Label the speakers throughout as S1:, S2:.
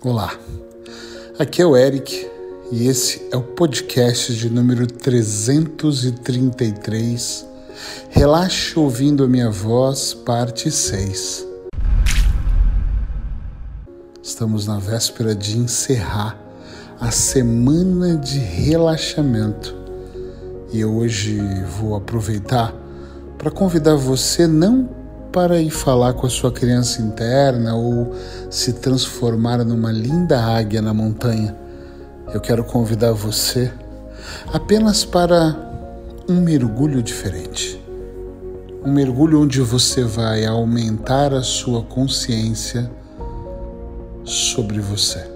S1: Olá, aqui é o Eric e esse é o podcast de número 333. Relaxe ouvindo a minha voz, parte 6. Estamos na véspera de encerrar a semana de relaxamento e hoje vou aproveitar para convidar você não para ir falar com a sua criança interna ou se transformar numa linda águia na montanha. Eu quero convidar você apenas para um mergulho diferente. Um mergulho onde você vai aumentar a sua consciência sobre você.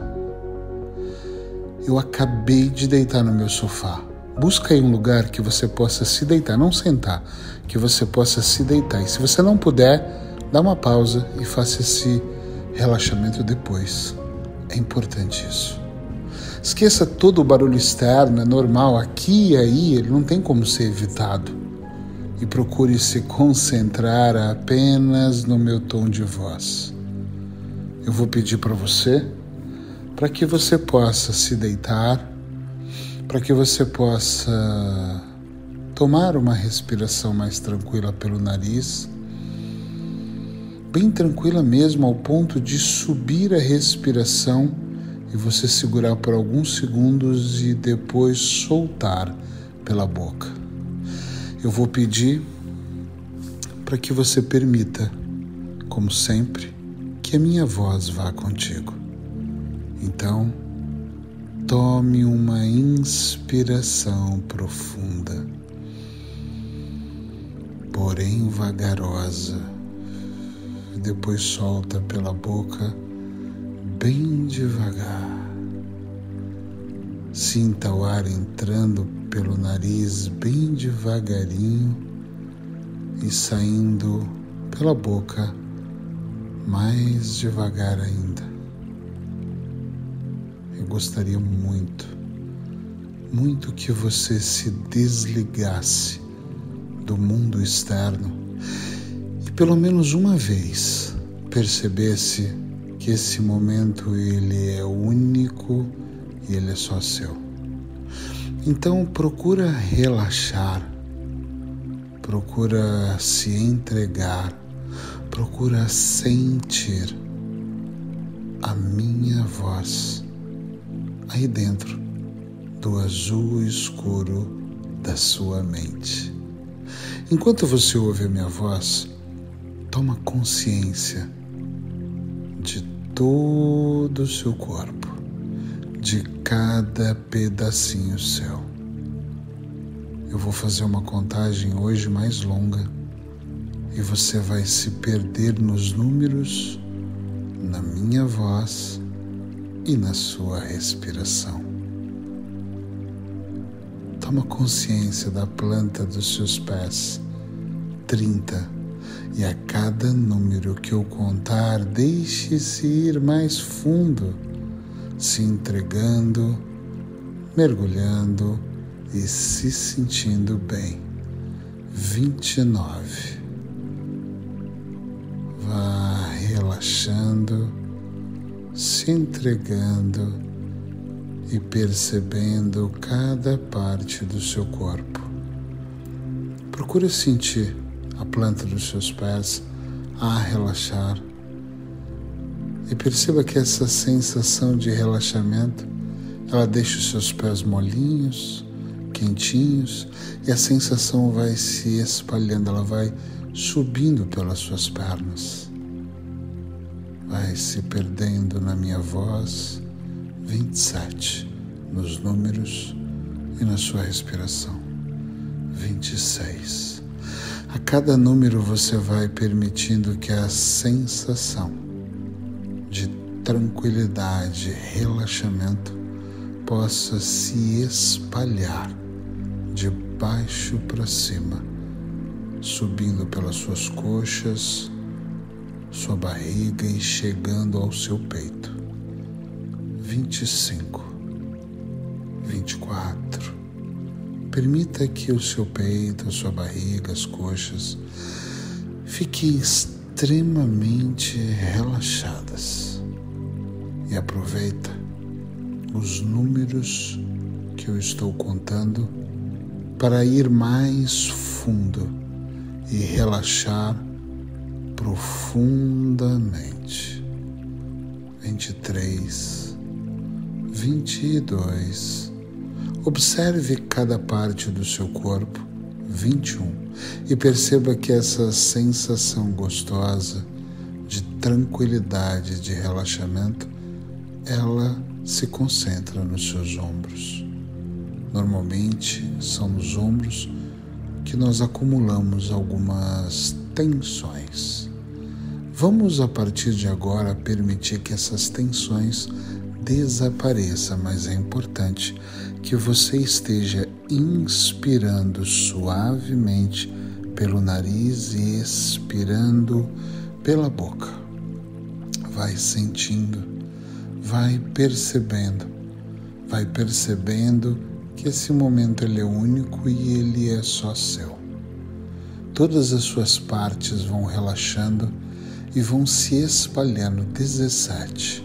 S1: Eu acabei de deitar no meu sofá. Busca aí um lugar que você possa se deitar, não sentar, que você possa se deitar. E se você não puder, dá uma pausa e faça esse relaxamento depois. É importante isso. Esqueça todo o barulho externo, é normal, aqui e aí, ele não tem como ser evitado. E procure se concentrar apenas no meu tom de voz. Eu vou pedir para você para que você possa se deitar, para que você possa tomar uma respiração mais tranquila pelo nariz, bem tranquila mesmo, ao ponto de subir a respiração e você segurar por alguns segundos e depois soltar pela boca. Eu vou pedir para que você permita, como sempre, que a minha voz vá contigo. Então, tome uma inspiração profunda porém vagarosa, e depois solta pela boca bem devagar. Sinta o ar entrando pelo nariz bem devagarinho e saindo pela boca mais devagar ainda. Eu gostaria muito, muito que você se desligasse do mundo externo e pelo menos uma vez percebesse que esse momento ele é único e ele é só seu. Então procura relaxar, procura se entregar, procura sentir a minha voz aí dentro do azul escuro da sua mente. Enquanto você ouve a minha voz, toma consciência de todo o seu corpo, de cada pedacinho seu. Eu vou fazer uma contagem hoje mais longa e você vai se perder nos números, na minha voz e na sua respiração. Toma consciência da planta dos seus pés. 30. E a cada número que eu contar, deixe-se ir mais fundo, se entregando, mergulhando e se sentindo bem. 29. Vá relaxando, se entregando e percebendo cada parte do seu corpo. Procure sentir a planta dos seus pés a relaxar e perceba que essa sensação de relaxamento ela deixa os seus pés molinhos, quentinhos e a sensação vai se espalhando, ela vai subindo pelas suas pernas, vai se perdendo na minha voz 27 nos números e na sua respiração. 26. A cada número você vai permitindo que a sensação de tranquilidade, relaxamento possa se espalhar de baixo para cima, subindo pelas suas coxas, sua barriga e chegando ao seu peito. 25, 24. Permita que o seu peito, a sua barriga, as coxas fiquem extremamente relaxadas. e aproveita os números que eu estou contando para ir mais fundo e relaxar profundamente. Vinte e três, vinte e dois. Observe cada parte do seu corpo. Vinte e um e perceba que essa sensação gostosa de tranquilidade, de relaxamento, ela se concentra nos seus ombros. Normalmente são nos ombros que nós acumulamos algumas tensões. Vamos a partir de agora permitir que essas tensões desapareçam, mas é importante que você esteja inspirando suavemente pelo nariz e expirando pela boca. Vai sentindo, vai percebendo, vai percebendo que esse momento ele é único e ele é só seu. Todas as suas partes vão relaxando e vão se espalhando. 17.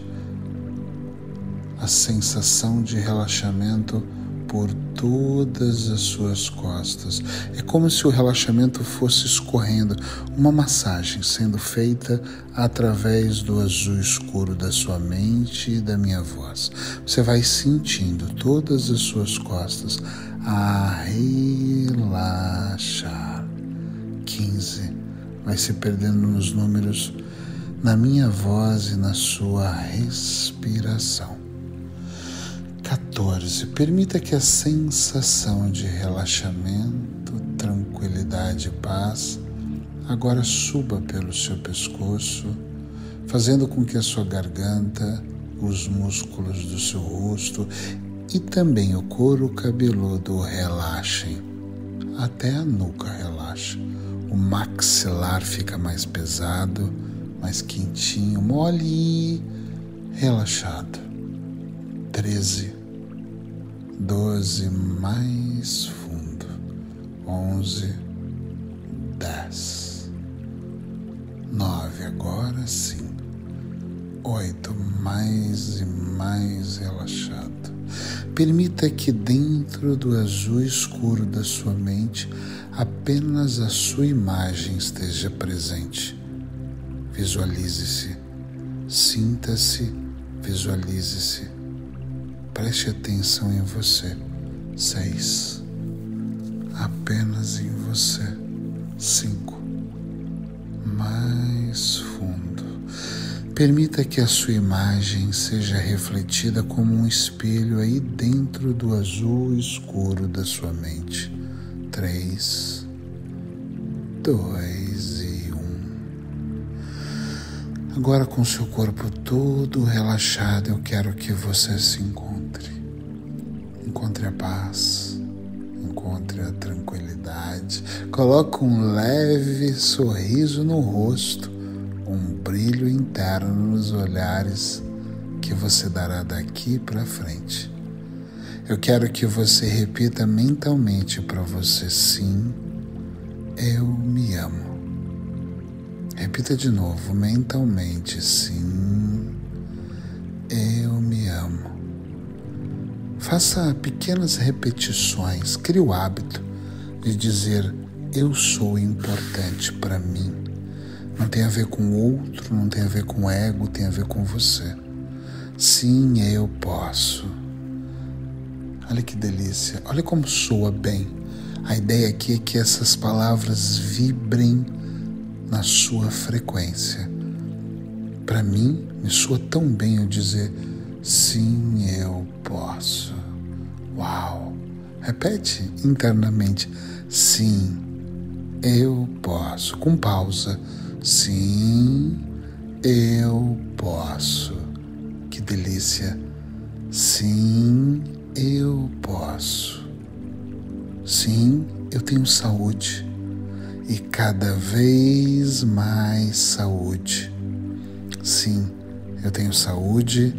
S1: A sensação de relaxamento por todas as suas costas. É como se o relaxamento fosse escorrendo, uma massagem sendo feita através do azul escuro da sua mente e da minha voz. Você vai sentindo todas as suas costas a relaxar. 15. Vai se perdendo nos números na minha voz e na sua respiração. 14. Permita que a sensação de relaxamento, tranquilidade e paz agora suba pelo seu pescoço, fazendo com que a sua garganta, os músculos do seu rosto e também o couro cabeludo relaxem. Até a nuca relaxa. O maxilar fica mais pesado, mais quentinho, mole e relaxado. 13 doze mais fundo, onze, dez, nove, agora sim, oito, mais e mais relaxado. Permita que dentro do azul escuro da sua mente apenas a sua imagem esteja presente. Visualize-se, sinta-se, visualize-se Preste atenção em você. Seis. Apenas em você. Cinco. Mais fundo. Permita que a sua imagem seja refletida como um espelho aí dentro do azul escuro da sua mente. Três. Dois e um. Agora, com seu corpo todo relaxado, eu quero que você se encontre encontre a paz, encontre a tranquilidade. Coloque um leve sorriso no rosto, um brilho interno nos olhares que você dará daqui para frente. Eu quero que você repita mentalmente para você: sim, eu me amo. Repita de novo mentalmente: sim, eu me amo. Faça pequenas repetições, crie o hábito de dizer: Eu sou importante para mim. Não tem a ver com outro, não tem a ver com ego, tem a ver com você. Sim, eu posso. Olha que delícia, olha como soa bem. A ideia aqui é que essas palavras vibrem na sua frequência. Para mim, me soa tão bem eu dizer: sim, eu posso. Uau! Repete internamente. Sim, eu posso. Com pausa. Sim, eu posso. Que delícia. Sim, eu posso. Sim, eu tenho saúde e cada vez mais saúde. Sim, eu tenho saúde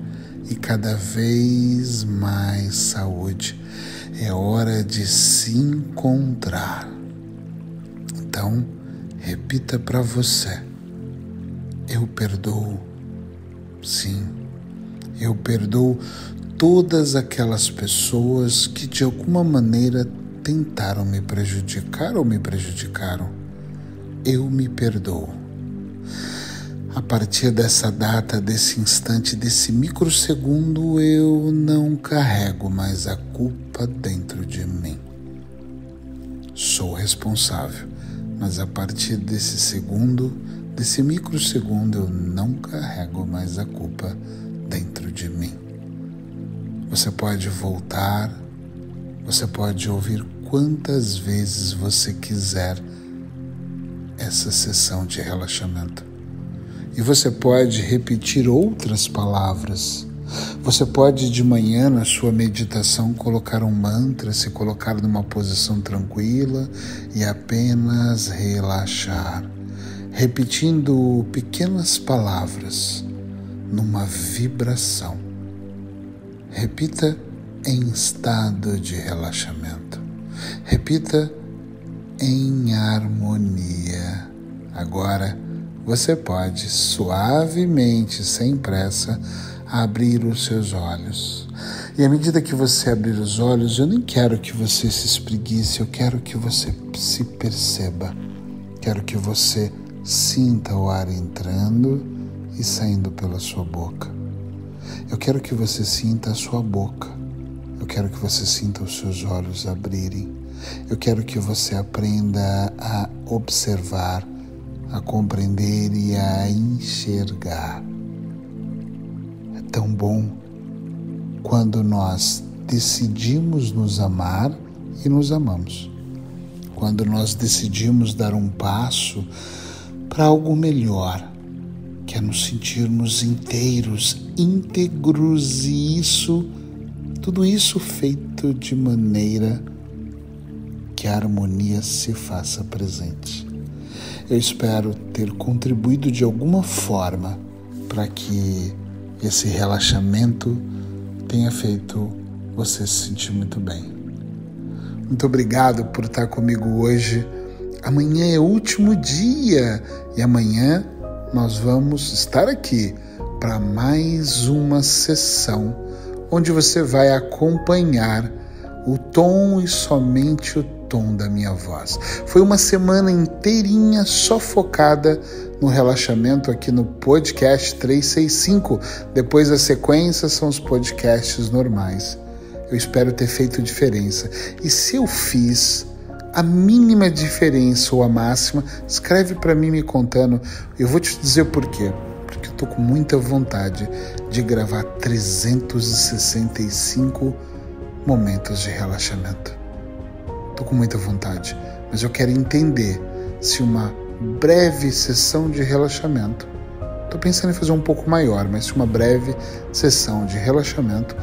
S1: e cada vez mais saúde. É hora de se encontrar. Então, repita para você: Eu perdoo. Sim, Eu perdoo todas aquelas pessoas que de alguma maneira tentaram me prejudicar ou me prejudicaram. Eu me perdoo. A partir dessa data, desse instante, desse microsegundo, eu não carrego mais a culpa dentro de mim. Sou responsável, mas a partir desse segundo, desse microsegundo, eu não carrego mais a culpa dentro de mim. Você pode voltar, você pode ouvir quantas vezes você quiser essa sessão de relaxamento. E você pode repetir outras palavras. Você pode de manhã na sua meditação colocar um mantra, se colocar numa posição tranquila e apenas relaxar, repetindo pequenas palavras numa vibração. Repita em estado de relaxamento. Repita em harmonia. Agora você pode suavemente, sem pressa, abrir os seus olhos. E à medida que você abrir os olhos, eu nem quero que você se espreguice, eu quero que você se perceba. Quero que você sinta o ar entrando e saindo pela sua boca. Eu quero que você sinta a sua boca. Eu quero que você sinta os seus olhos abrirem. Eu quero que você aprenda a observar, a compreender e a enxergar. É tão bom quando nós decidimos nos amar e nos amamos. Quando nós decidimos dar um passo para algo melhor, que é nos sentirmos inteiros, íntegros e isso, tudo isso feito de maneira que a harmonia se faça presente. Eu espero ter contribuído de alguma forma para que esse relaxamento tenha feito você se sentir muito bem. Muito obrigado por estar comigo hoje. Amanhã é o último dia e amanhã nós vamos estar aqui para mais uma sessão onde você vai acompanhar o tom e somente o tom da minha voz. Foi uma semana inteirinha só focada no relaxamento aqui no podcast 365. Depois a sequência são os podcasts normais. Eu espero ter feito diferença. E se eu fiz a mínima diferença ou a máxima, escreve para mim me contando. Eu vou te dizer por quê. Porque eu tô com muita vontade de gravar 365 momentos de relaxamento. Estou com muita vontade, mas eu quero entender se uma breve sessão de relaxamento, estou pensando em fazer um pouco maior, mas se uma breve sessão de relaxamento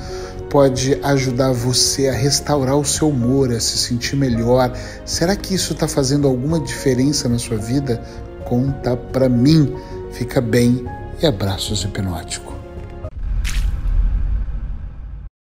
S1: pode ajudar você a restaurar o seu humor, a se sentir melhor. Será que isso está fazendo alguma diferença na sua vida? Conta para mim. Fica bem e abraços hipnótico.